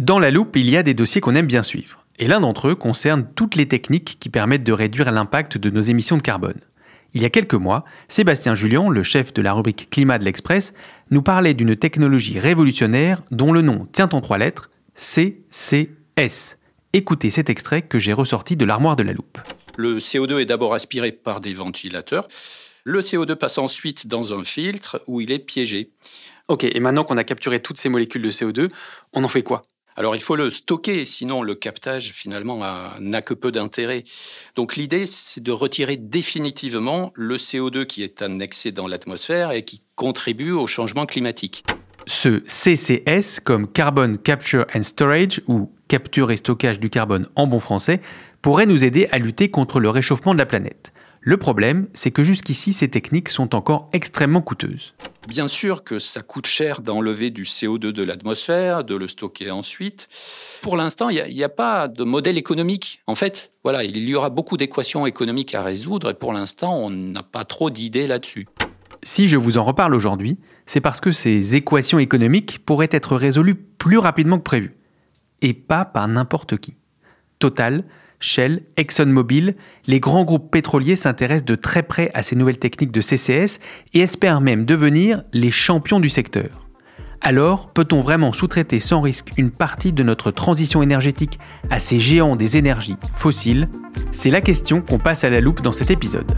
Dans La Loupe, il y a des dossiers qu'on aime bien suivre. Et l'un d'entre eux concerne toutes les techniques qui permettent de réduire l'impact de nos émissions de carbone. Il y a quelques mois, Sébastien Julien, le chef de la rubrique Climat de l'Express, nous parlait d'une technologie révolutionnaire dont le nom tient en trois lettres, CCS. Écoutez cet extrait que j'ai ressorti de l'armoire de la loupe. Le CO2 est d'abord aspiré par des ventilateurs. Le CO2 passe ensuite dans un filtre où il est piégé. Ok, et maintenant qu'on a capturé toutes ces molécules de CO2, on en fait quoi? Alors il faut le stocker, sinon le captage finalement n'a que peu d'intérêt. Donc l'idée c'est de retirer définitivement le CO2 qui est annexé dans l'atmosphère et qui contribue au changement climatique. Ce CCS, comme Carbon Capture and Storage, ou capture et stockage du carbone en bon français, pourrait nous aider à lutter contre le réchauffement de la planète. Le problème, c'est que jusqu'ici, ces techniques sont encore extrêmement coûteuses. Bien sûr que ça coûte cher d'enlever du CO2 de l'atmosphère, de le stocker ensuite. Pour l'instant, il n'y a, pas de modèle économique. En fait, voilà, il y aura beaucoup d'équations économiques à résoudre et pour l'instant, on n'a pas trop d'idées là-dessus. Si je vous en reparle aujourd'hui, c'est parce que ces équations économiques pourraient être résolues plus rapidement que prévu. Et pas par n'importe qui. Total, Shell, ExxonMobil, les grands groupes pétroliers s'intéressent de très près à ces nouvelles techniques de CCS et espèrent même devenir les champions du secteur. Alors, peut-on vraiment sous-traiter sans risque une partie de notre transition énergétique à ces géants des énergies fossiles? C'est la question qu'on passe à la loupe dans cet épisode.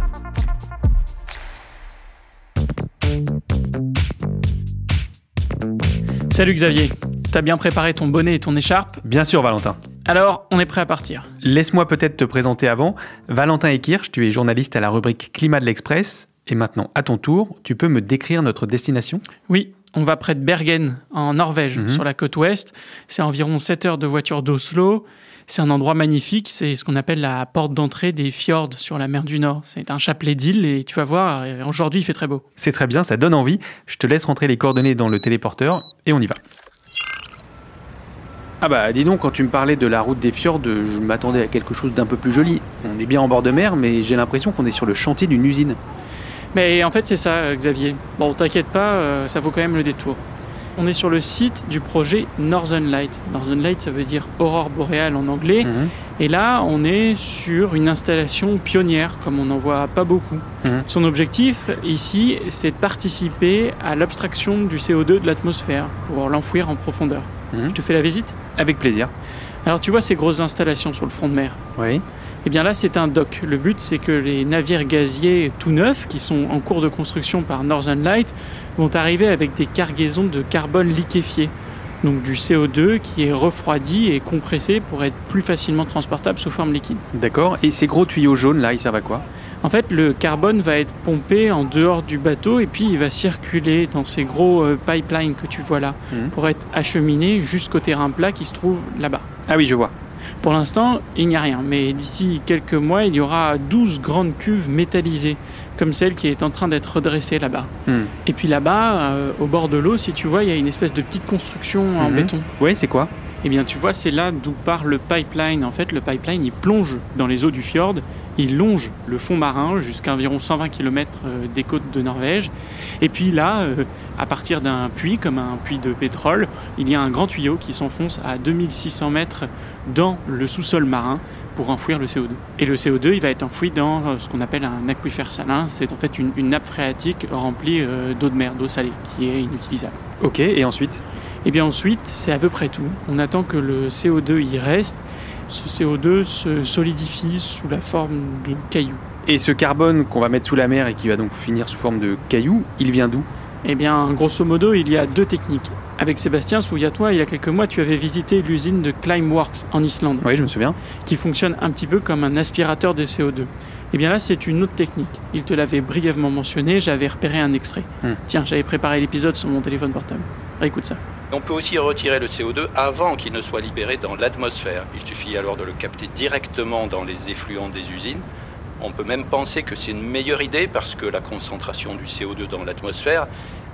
Salut Xavier, t'as bien préparé ton bonnet et ton écharpe? Bien sûr, Valentin. Alors, on est prêt à partir. Laisse-moi peut-être te présenter avant. Valentin Ekirch, tu es journaliste à la rubrique Climat de l'Express. Et maintenant, à ton tour, tu peux me décrire notre destination? Oui, on va près de Bergen, en Norvège, Mhm. sur la côte ouest. C'est environ 7 heures de voiture d'Oslo. C'est un endroit magnifique, c'est ce qu'on appelle la porte d'entrée des fjords sur la mer du Nord. C'est un chapelet d'îles et tu vas voir, euh, aujourd'hui il fait très beau. C'est très bien, ça donne envie. Je te laisse rentrer les coordonnées dans le téléporteur et on y va. Ah bah dis donc, quand tu me parlais de la route des fjords, je m'attendais à quelque chose d'un peu plus joli. On est bien en bord de mer, mais j'ai l'impression qu'on est sur le chantier d'une usine. Mais en fait c'est ça Xavier. Bon, t'inquiète pas, euh, ça vaut quand même le détour. On est sur le site du projet Northern Light. Northern Light ça veut dire aurore boréale en anglais. Mhm. Et là, on est sur une installation pionnière, comme on n'en voit pas beaucoup. Mhm. Son objectif ici, c'est de participer à l'abstraction du CO2 de l'atmosphère pour l'enfouir en profondeur. Mhm. Je te fais la visite Avec plaisir. Alors tu vois ces grosses installations sur le front de mer? Oui. Eh bien là, c'est un dock. Le but, c'est que les navires gaziers tout neufs, qui sont en cours de construction par Northern Light, vont arriver avec des cargaisons de carbone liquéfié. Donc du CO2 qui est refroidi et compressé pour être plus facilement transportable sous forme liquide. D'accord. Et ces gros tuyaux jaunes là, ils servent à quoi? En fait, le carbone va être pompé en dehors du bateau et puis il va circuler dans ces gros euh, pipelines que tu vois là Mhm. pour être acheminé jusqu'au terrain plat qui se trouve là-bas. Ah oui, je vois. Pour l'instant, il n'y a rien, mais d'ici quelques mois, il y aura 12 grandes cuves métallisées, comme celle qui est en train d'être redressée là-bas. Hmm. Et puis là-bas, euh, au bord de l'eau, si tu vois, il y a une espèce de petite construction en Mhm. béton. Ouais, c'est quoi? Eh bien, tu vois, c'est là d'où part le pipeline. En fait, le pipeline, il plonge dans les eaux du fjord, il longe le fond marin jusqu'à environ 120 km euh, des côtes de Norvège. Et puis là, euh, à partir d'un puits, comme un puits de pétrole, il y a un grand tuyau qui s'enfonce à 2600 mètres dans le sous-sol marin pour enfouir le CO2. Et le CO2, il va être enfoui dans euh, ce qu'on appelle un aquifère salin. C'est en fait une, une nappe phréatique remplie d'eau de mer, d'eau salée, qui est inutilisable. Ok, et ensuite? Et bien ensuite, c'est à peu près tout. On attend que le CO2 y reste. Ce CO2 se solidifie sous la forme de cailloux. Et ce carbone qu'on va mettre sous la mer et qui va donc finir sous forme de cailloux, il vient d'où? Eh bien, grosso modo, il y a deux techniques. Avec Sébastien, souviens-toi, il y a quelques mois, tu avais visité l'usine de Climeworks en Islande, Oui, je me souviens. qui fonctionne un petit peu comme un aspirateur de CO2. Eh bien là, c'est une autre technique. Il te l'avait brièvement mentionné, j'avais repéré un extrait. Hmm. Tiens, j'avais préparé l'épisode sur mon téléphone portable. Écoute ça. On peut aussi retirer le CO2 avant qu'il ne soit libéré dans l'atmosphère. Il suffit alors de le capter directement dans les effluents des usines. On peut même penser que c'est une meilleure idée parce que la concentration du CO2 dans l'atmosphère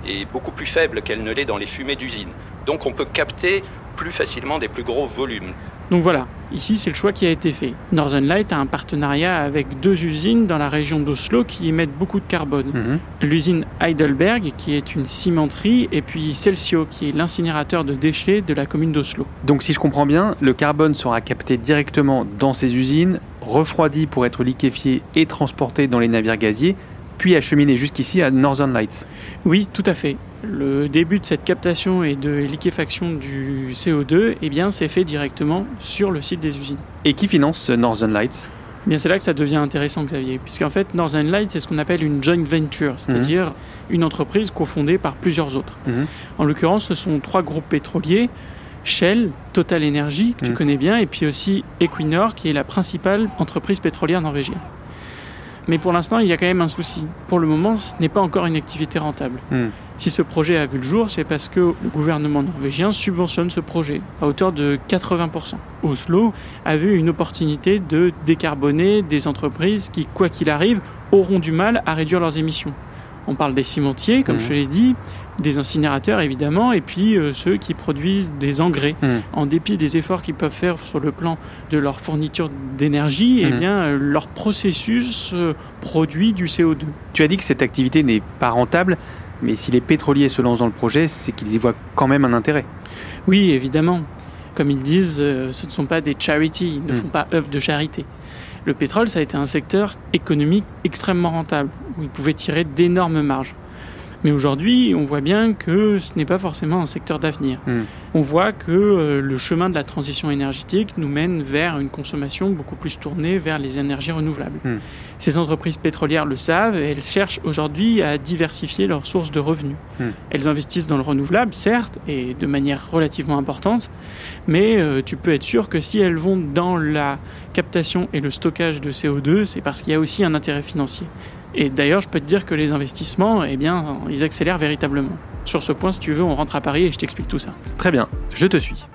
est beaucoup plus faible qu'elle ne l'est dans les fumées d'usines. Donc on peut capter plus facilement des plus gros volumes. Donc voilà, ici c'est le choix qui a été fait. Northern Light a un partenariat avec deux usines dans la région d'Oslo qui émettent beaucoup de carbone. Mhm. L'usine Heidelberg qui est une cimenterie et puis Celsio qui est l'incinérateur de déchets de la commune d'Oslo. Donc si je comprends bien, le carbone sera capté directement dans ces usines, refroidi pour être liquéfié et transporté dans les navires gaziers, puis acheminé jusqu'ici à Northern Lights. Oui, tout à fait. Le début de cette captation et de liquéfaction du CO2, eh bien, c'est fait directement sur le site des usines. Et qui finance ce Northern Lights? Eh bien, c'est là que ça devient intéressant, Xavier, puisqu'en fait, Northern Light, c'est ce qu'on appelle une joint venture, c'est-à-dire une entreprise cofondée par plusieurs autres. Mhm. En l'occurrence, ce sont trois groupes pétroliers Shell, Total Energy, que tu Mhm. connais bien, et puis aussi Equinor, qui est la principale entreprise pétrolière norvégienne. Mais pour l'instant, il y a quand même un souci. Pour le moment, ce n'est pas encore une activité rentable. Mhm. Si ce projet a vu le jour, c'est parce que le gouvernement norvégien subventionne ce projet à hauteur de 80%. Oslo a vu une opportunité de décarboner des entreprises qui, quoi qu'il arrive, auront du mal à réduire leurs émissions. On parle des cimentiers, comme Mhm. je l'ai dit, des incinérateurs évidemment, et puis euh, ceux qui produisent des engrais. Mhm. En dépit des efforts qu'ils peuvent faire sur le plan de leur fourniture d'énergie, eh Mhm. bien euh, leur processus euh, produit du CO2. Tu as dit que cette activité n'est pas rentable, mais si les pétroliers se lancent dans le projet, c'est qu'ils y voient quand même un intérêt. Oui, évidemment. Comme ils disent, ce ne sont pas des charities, ils ne Mm. font pas œuvre de charité. Le pétrole, ça a été un secteur économique extrêmement rentable, où ils pouvaient tirer d'énormes marges. Mais aujourd'hui, on voit bien que ce n'est pas forcément un secteur d'avenir. Mm. On voit que euh, le chemin de la transition énergétique nous mène vers une consommation beaucoup plus tournée vers les énergies renouvelables. Mm. Ces entreprises pétrolières le savent et elles cherchent aujourd'hui à diversifier leurs sources de revenus. Mm. Elles investissent dans le renouvelable, certes, et de manière relativement importante, mais euh, tu peux être sûr que si elles vont dans la captation et le stockage de CO2, c'est parce qu'il y a aussi un intérêt financier. Et d'ailleurs, je peux te dire que les investissements, eh bien, ils accélèrent véritablement. Sur ce point, si tu veux, on rentre à Paris et je t'explique tout ça. Très bien, je te suis.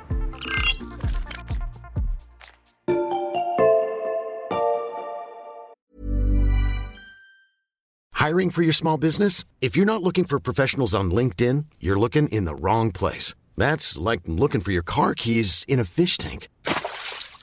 Hiring for your small business? If you're not looking for professionals on LinkedIn, you're looking in the wrong place. That's like looking for your car keys in a fish tank.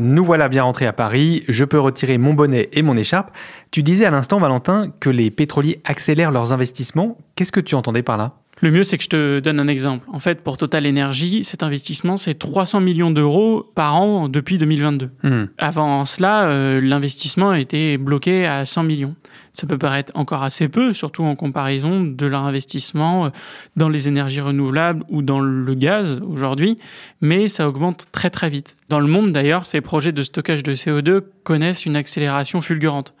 Nous voilà bien rentrés à Paris, je peux retirer mon bonnet et mon écharpe. Tu disais à l'instant, Valentin, que les pétroliers accélèrent leurs investissements. Qu'est-ce que tu entendais par là? Le mieux, c'est que je te donne un exemple. En fait, pour Total Energy, cet investissement, c'est 300 millions d'euros par an depuis 2022. Hmm. Avant cela, euh, l'investissement était bloqué à 100 millions. Ça peut paraître encore assez peu, surtout en comparaison de leur investissement euh, dans les énergies renouvelables ou dans le gaz aujourd'hui, mais ça augmente très très vite. Dans le monde d'ailleurs, ces projets de stockage de CO2 connaissent une accélération fulgurante.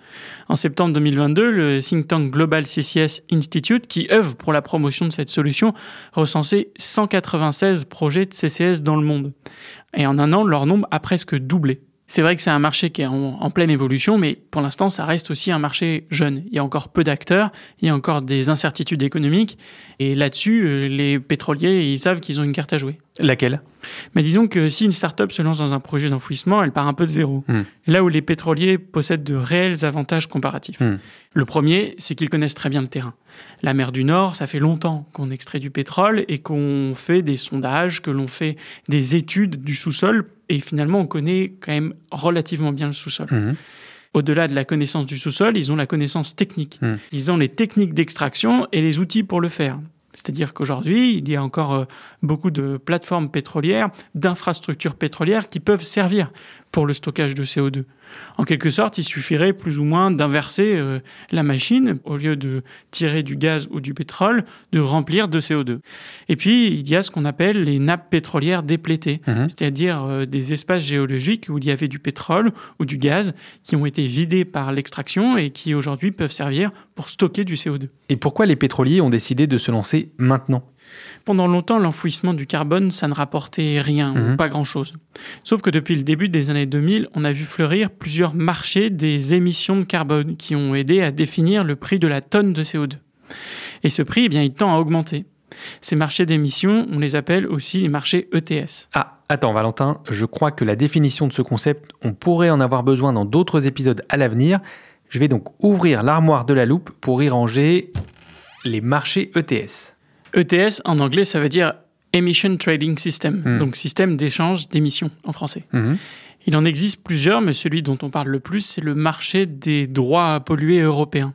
En septembre 2022, le think tank Global CCS Institute, qui œuvre pour la promotion de cette solution, recensait 196 projets de CCS dans le monde. Et en un an, leur nombre a presque doublé. C'est vrai que c'est un marché qui est en, pleine évolution, mais pour l'instant, ça reste aussi un marché jeune. Il y a encore peu d'acteurs, il y a encore des incertitudes économiques, et là-dessus, euh, les pétroliers, ils savent qu'ils ont une carte à jouer. Laquelle? Mais disons que si une start-up se lance dans un projet d'enfouissement, elle part un peu de zéro. Hmm. Là où les pétroliers possèdent de réels avantages comparatifs. Hmm. Le premier, c'est qu'ils connaissent très bien le terrain. La mer du Nord, ça fait longtemps qu'on extrait du pétrole et qu'on fait des sondages, que l'on fait des études du sous-sol et finalement on connaît quand même relativement bien le sous-sol. Mhm. Au-delà de la connaissance du sous-sol, ils ont la connaissance technique. Mhm. Ils ont les techniques d'extraction et les outils pour le faire. C'est-à-dire qu'aujourd'hui, il y a encore euh, beaucoup de plateformes pétrolières, d'infrastructures pétrolières qui peuvent servir pour le stockage de CO2. En quelque sorte, il suffirait plus ou moins d'inverser euh, la machine, au lieu de tirer du gaz ou du pétrole, de remplir de CO2. Et puis, il y a ce qu'on appelle les nappes pétrolières déplétées, mhm. c'est-à-dire euh, des espaces géologiques où il y avait du pétrole ou du gaz qui ont été vidés par l'extraction et qui aujourd'hui peuvent servir pour stocker du CO2. Et pourquoi les pétroliers ont décidé de se lancer maintenant? Pendant longtemps, l'enfouissement du carbone, ça ne rapportait rien, ou mhm. pas grand-chose. Sauf que depuis le début des années 2000, on a vu fleurir plusieurs marchés des émissions de carbone qui ont aidé à définir le prix de la tonne de CO2. Et ce prix, eh bien, il tend à augmenter. Ces marchés d'émissions, on les appelle aussi les marchés ETS. Ah, attends Valentin, je crois que la définition de ce concept, on pourrait en avoir besoin dans d'autres épisodes à l'avenir. Je vais donc ouvrir l'armoire de la loupe pour y ranger les marchés ETS. ETS, en anglais, ça veut dire Emission Trading System, hmm. donc système d'échange d'émissions en français. Hmm. Il en existe plusieurs, mais celui dont on parle le plus, c'est le marché des droits à polluer européens.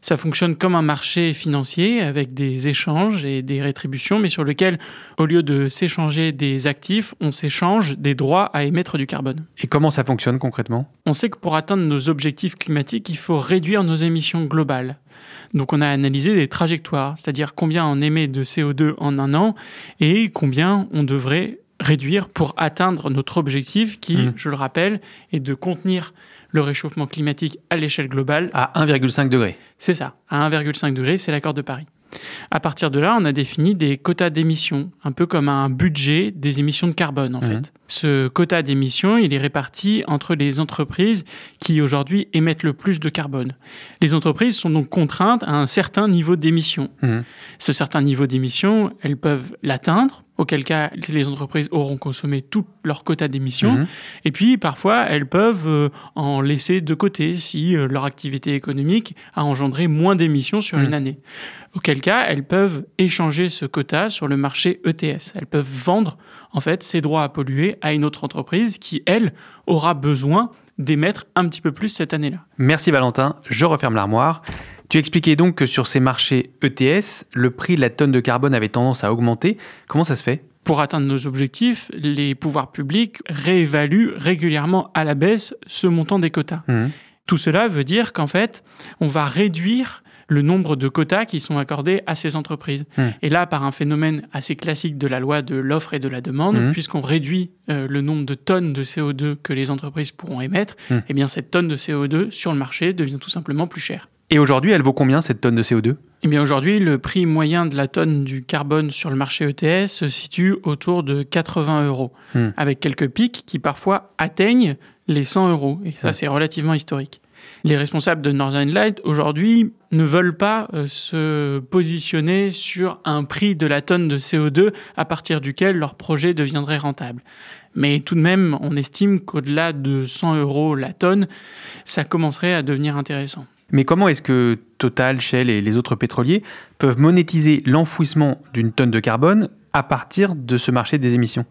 Ça fonctionne comme un marché financier avec des échanges et des rétributions, mais sur lequel, au lieu de s'échanger des actifs, on s'échange des droits à émettre du carbone. Et comment ça fonctionne concrètement? On sait que pour atteindre nos objectifs climatiques, il faut réduire nos émissions globales. Donc on a analysé des trajectoires, c'est-à-dire combien on émet de CO2 en un an et combien on devrait réduire pour atteindre notre objectif qui, mmh. je le rappelle, est de contenir le réchauffement climatique à l'échelle globale. À 1,5 degré. C'est ça, à 1,5 degré, c'est l'accord de Paris. À partir de là, on a défini des quotas d'émissions, un peu comme un budget des émissions de carbone en mhm. fait. Ce quota d'émissions, il est réparti entre les entreprises qui aujourd'hui émettent le plus de carbone. Les entreprises sont donc contraintes à un certain niveau d'émissions. Mhm. Ce certain niveau d'émissions, elles peuvent l'atteindre auquel cas les entreprises auront consommé tout leur quota d'émissions. Mhm. Et puis parfois, elles peuvent euh, en laisser de côté si euh, leur activité économique a engendré moins d'émissions sur une année auquel cas elles peuvent échanger ce quota sur le marché ETS. Elles peuvent vendre en fait ces droits à polluer à une autre entreprise qui, elle, aura besoin d'émettre un petit peu plus cette année-là. Merci Valentin, je referme l'armoire. Tu expliquais donc que sur ces marchés ETS, le prix de la tonne de carbone avait tendance à augmenter. Comment ça se fait? Pour atteindre nos objectifs, les pouvoirs publics réévaluent régulièrement à la baisse ce montant des quotas. Mmh. Tout cela veut dire qu'en fait, on va réduire le nombre de quotas qui sont accordés à ces entreprises. Hmm. Et là, par un phénomène assez classique de la loi de l'offre et de la demande, hmm. puisqu'on réduit euh, le nombre de tonnes de CO2 que les entreprises pourront émettre, eh bien cette tonne de CO2 sur le marché devient tout simplement plus chère. Et aujourd'hui, elle vaut combien cette tonne de CO2 Eh bien aujourd'hui, le prix moyen de la tonne du carbone sur le marché ETS se situe autour de 80 euros, avec quelques pics qui parfois atteignent les 100 euros. Et ça, c'est relativement historique. Les responsables de Northern Light aujourd'hui ne veulent pas euh, se positionner sur un prix de la tonne de CO2 à partir duquel leur projet deviendrait rentable. Mais tout de même, on estime qu'au-delà de 100 euros la tonne, ça commencerait à devenir intéressant. Mais comment est-ce que Total, Shell et les autres pétroliers peuvent monétiser l'enfouissement d'une tonne de carbone à partir de ce marché des émissions?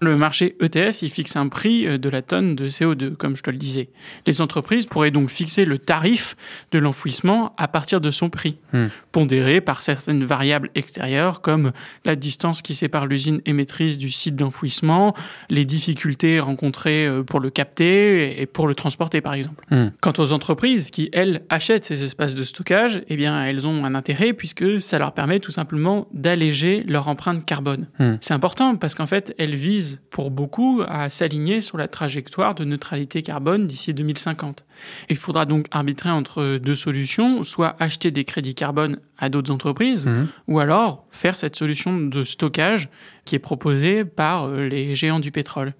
Le marché ETS, il fixe un prix euh, de la tonne de CO2, comme je te le disais. Les entreprises pourraient donc fixer le tarif de l'enfouissement à partir de son prix, hmm. pondéré par certaines variables extérieures comme la distance qui sépare l'usine émettrice du site d'enfouissement, les difficultés rencontrées euh, pour le capter et pour le transporter, par exemple. Hmm. Quant aux entreprises qui, elles, achètent ces espaces de stockage, eh bien, elles ont un intérêt puisque ça leur permet tout simplement d'alléger leur empreinte carbone. Hmm. C'est important parce qu'en fait, elles vivent pour beaucoup à s'aligner sur la trajectoire de neutralité carbone d'ici 2050. Il faudra donc arbitrer entre deux solutions, soit acheter des crédits carbone à d'autres entreprises, mhm. ou alors faire cette solution de stockage qui est proposée par euh, les géants du pétrole.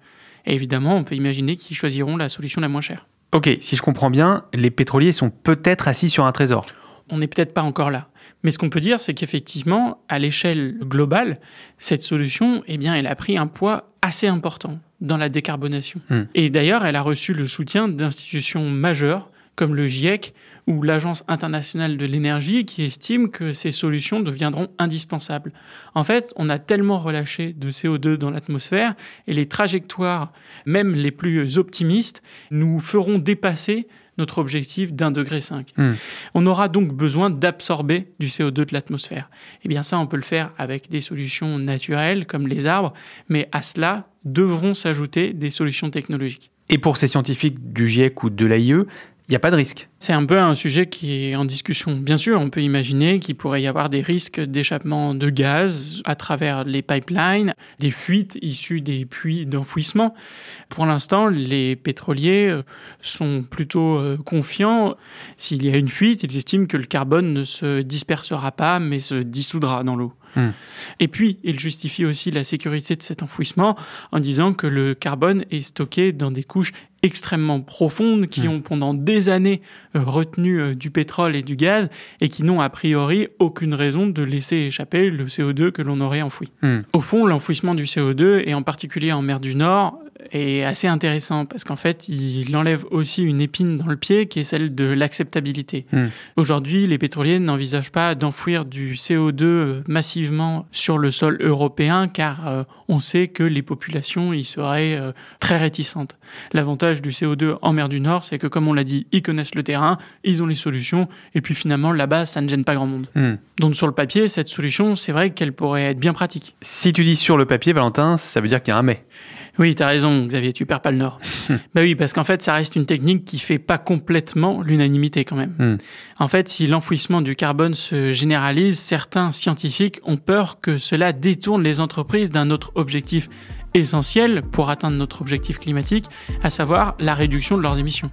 Et évidemment, on peut imaginer qu'ils choisiront la solution la moins chère. Ok, si je comprends bien, les pétroliers sont peut-être assis sur un trésor. On n'est peut-être pas encore là. Mais ce qu'on peut dire, c'est qu'effectivement, à l'échelle globale, cette solution, eh bien, elle a pris un poids assez important dans la décarbonation. Hmm. Et d'ailleurs, elle a reçu le soutien d'institutions majeures comme le GIEC ou l'Agence internationale de l'énergie qui estime que ces solutions deviendront indispensables. En fait, on a tellement relâché de CO2 dans l'atmosphère et les trajectoires, même les plus optimistes, nous feront dépasser notre objectif d'un degré 5. Hmm. On aura donc besoin d'absorber du CO2 de l'atmosphère. Eh bien ça, on peut le faire avec des solutions naturelles comme les arbres, mais à cela devront s'ajouter des solutions technologiques. Et pour ces scientifiques du GIEC ou de l'AIE, il n'y a pas de risque. C'est un peu un sujet qui est en discussion. Bien sûr, on peut imaginer qu'il pourrait y avoir des risques d'échappement de gaz à travers les pipelines, des fuites issues des puits d'enfouissement. Pour l'instant, les pétroliers euh, sont plutôt euh, confiants. S'il y a une fuite, ils estiment que le carbone ne se dispersera pas, mais se dissoudra dans l'eau. Hmm. Et puis, il justifie aussi la sécurité de cet enfouissement en disant que le carbone est stocké dans des couches extrêmement profondes qui Hmm. ont pendant des années retenu euh, du pétrole et du gaz et qui n'ont a priori aucune raison de laisser échapper le CO2 que l'on aurait enfoui. Hmm. Au fond, l'enfouissement du CO2, et en particulier en mer du Nord, est assez intéressant parce qu'en fait, il enlève aussi une épine dans le pied qui est celle de l'acceptabilité. Hmm. Aujourd'hui, les pétroliers n'envisagent pas d'enfouir du CO2 euh, massivement sur le sol européen car euh, on sait que les populations y seraient euh, très réticentes. L'avantage du CO2 en mer du Nord, c'est que comme on l'a dit, ils connaissent le terrain, ils ont les solutions et puis finalement là-bas, ça ne gêne pas grand monde. Hmm. Donc sur le papier, cette solution, c'est vrai qu'elle pourrait être bien pratique. Si tu dis sur le papier, Valentin, ça veut dire qu'il y a un mais. Oui, t'as raison, Xavier, tu perds pas le nord. bah oui, parce qu'en fait, ça reste une technique qui fait pas complètement l'unanimité quand même. Hmm. En fait, si l'enfouissement du carbone se généralise, certains scientifiques ont peur que cela détourne les entreprises d'un autre objectif essentiel pour atteindre notre objectif climatique, à savoir la réduction de leurs émissions.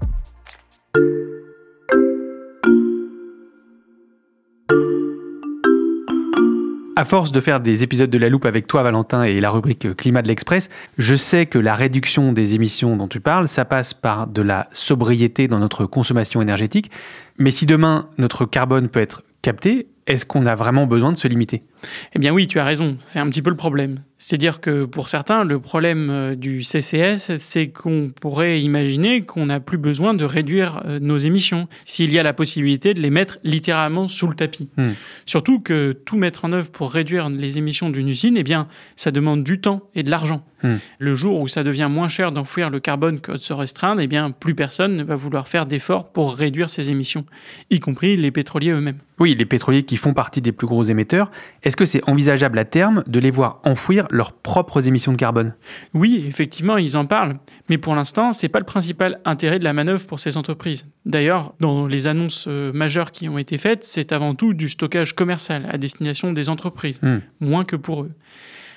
À force de faire des épisodes de La Loupe avec toi, Valentin, et la rubrique Climat de l'Express, je sais que la réduction des émissions dont tu parles, ça passe par de la sobriété dans notre consommation énergétique. Mais si demain notre carbone peut être capté, est-ce qu'on a vraiment besoin de se limiter? Eh bien oui, tu as raison, c'est un petit peu le problème. C'est-à-dire que pour certains, le problème euh, du CCS, c'est qu'on pourrait imaginer qu'on n'a plus besoin de réduire euh, nos émissions s'il y a la possibilité de les mettre littéralement sous le tapis. Hmm. Surtout que tout mettre en œuvre pour réduire les émissions d'une usine, eh bien, ça demande du temps et de l'argent. Hmm. Le jour où ça devient moins cher d'enfouir le carbone que de se restreindre, eh bien, plus personne ne va vouloir faire d'efforts pour réduire ses émissions, y compris les pétroliers eux-mêmes. Oui, les pétroliers qui font partie des plus gros émetteurs, est-ce que c'est envisageable à terme de les voir enfouir leurs propres émissions de carbone? Oui, effectivement, ils en parlent, mais pour l'instant, c'est pas le principal intérêt de la manœuvre pour ces entreprises. D'ailleurs, dans les annonces euh, majeures qui ont été faites, c'est avant tout du stockage commercial à destination des entreprises, Hmm. moins que pour eux.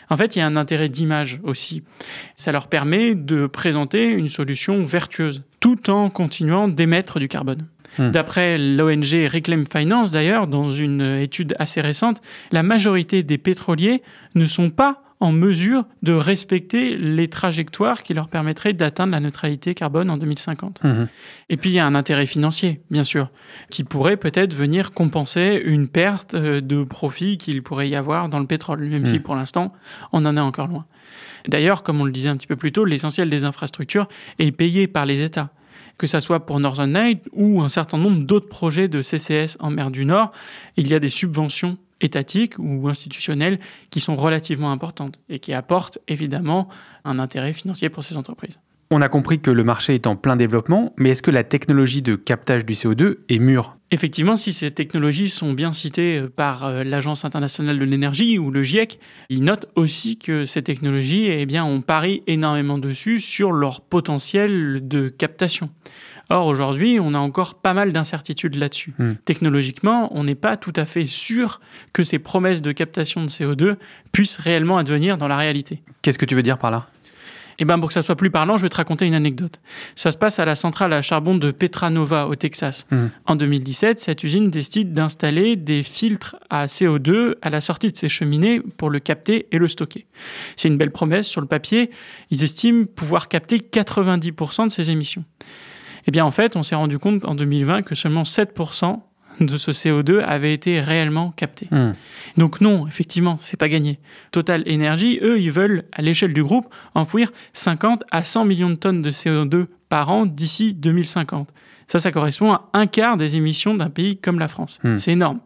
En fait, il y a un intérêt d'image aussi. Ça leur permet de présenter une solution vertueuse, tout en continuant d'émettre du carbone. Hmm. D'après l'ONG Reclaim Finance, d'ailleurs, dans une étude assez récente, la majorité des pétroliers ne sont pas en mesure de respecter les trajectoires qui leur permettraient d'atteindre la neutralité carbone en 2050. Mhm. Et puis il y a un intérêt financier, bien sûr, qui pourrait peut-être venir compenser une perte euh, de profit qu'il pourrait y avoir dans le pétrole, même si pour l'instant on en est encore loin. D'ailleurs, comme on le disait un petit peu plus tôt, l'essentiel des infrastructures est payé par les États. Que ça soit pour Northern Light ou un certain nombre d'autres projets de CCS en mer du Nord, il y a des subventions étatiques ou institutionnelles qui sont relativement importantes et qui apportent évidemment un intérêt financier pour ces entreprises. On a compris que le marché est en plein développement, mais est-ce que la technologie de captage du CO2 est mûre? Effectivement, si ces technologies sont bien citées euh, par euh, l'Agence internationale de l'énergie ou le GIEC, ils notent aussi que ces technologies, eh bien, on parie énormément dessus sur leur potentiel de captation. Or, aujourd'hui, on a encore pas mal d'incertitudes là-dessus. Hmm. Technologiquement, on n'est pas tout à fait sûr que ces promesses de captation de CO2 puissent réellement advenir dans la réalité. Qu'est-ce que tu veux dire par là? Et ben pour que ça soit plus parlant, je vais te raconter une anecdote. Ça se passe à la centrale à charbon de Petranova au Texas. Mhm. En 2017, cette usine décide d'installer des filtres à CO2 à la sortie de ses cheminées pour le capter et le stocker. C'est une belle promesse sur le papier. Ils estiment pouvoir capter 90% de ces émissions. Eh bien en fait, on s'est rendu compte en 2020 que seulement 7% de ce CO2 avait été réellement capté. Hmm. Donc non, effectivement, c'est pas gagné. Total Energy, eux, ils veulent, à l'échelle du groupe, enfouir 50 à 100 millions de tonnes de CO2 par an d'ici 2050. Ça, ça correspond à un quart des émissions d'un pays comme la France. Hmm. C'est énorme.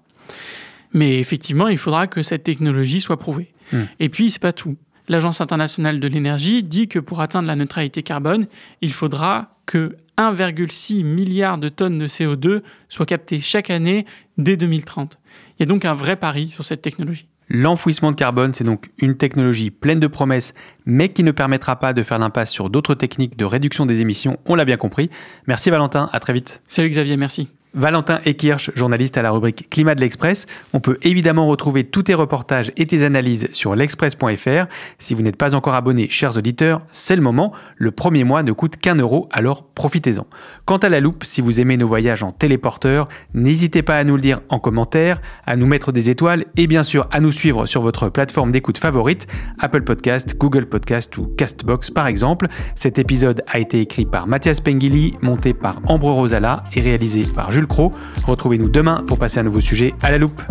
Mais effectivement, il faudra que cette technologie soit prouvée. Hmm. Et puis, c'est pas tout. L'Agence internationale de l'énergie dit que pour atteindre la neutralité carbone, il faudra que 1,6 milliard de tonnes de CO2 soient captées chaque année dès 2030. Il y a donc un vrai pari sur cette technologie. L'enfouissement de carbone, c'est donc une technologie pleine de promesses, mais qui ne permettra pas de faire l'impasse sur d'autres techniques de réduction des émissions, on l'a bien compris. Merci Valentin, à très vite. Salut Xavier, merci. Valentin Ekirch, journaliste à la rubrique Climat de l'Express. On peut évidemment retrouver tous tes reportages et tes analyses sur l'express.fr. Si vous n'êtes pas encore abonné, chers auditeurs, c'est le moment. Le premier mois ne coûte qu'un euro, alors profitez-en. Quant à la loupe, si vous aimez nos voyages en téléporteur, n'hésitez pas à nous le dire en commentaire, à nous mettre des étoiles et bien sûr à nous suivre sur votre plateforme d'écoute favorite, Apple Podcast, Google Podcast ou Castbox par exemple. Cet épisode a été écrit par Mathias Pengili, monté par Ambre Rosala et réalisé par Jules. Retrouvez-nous demain pour passer un nouveau sujet à la loupe.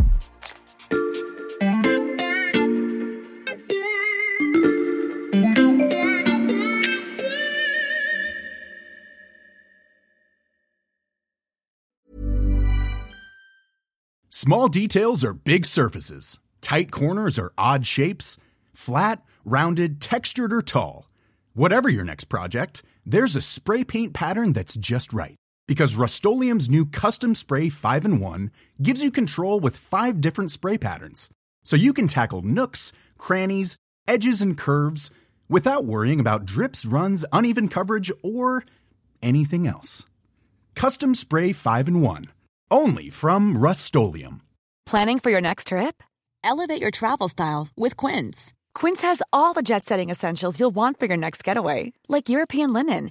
Small details are big surfaces. Tight corners are odd shapes. Flat, rounded, textured, or tall. Whatever your next project, there's a spray paint pattern that's just right. Because Rust new Custom Spray 5 in 1 gives you control with five different spray patterns. So you can tackle nooks, crannies, edges, and curves without worrying about drips, runs, uneven coverage, or anything else. Custom Spray 5 in 1. Only from Rust Planning for your next trip? Elevate your travel style with Quince. Quince has all the jet setting essentials you'll want for your next getaway, like European linen,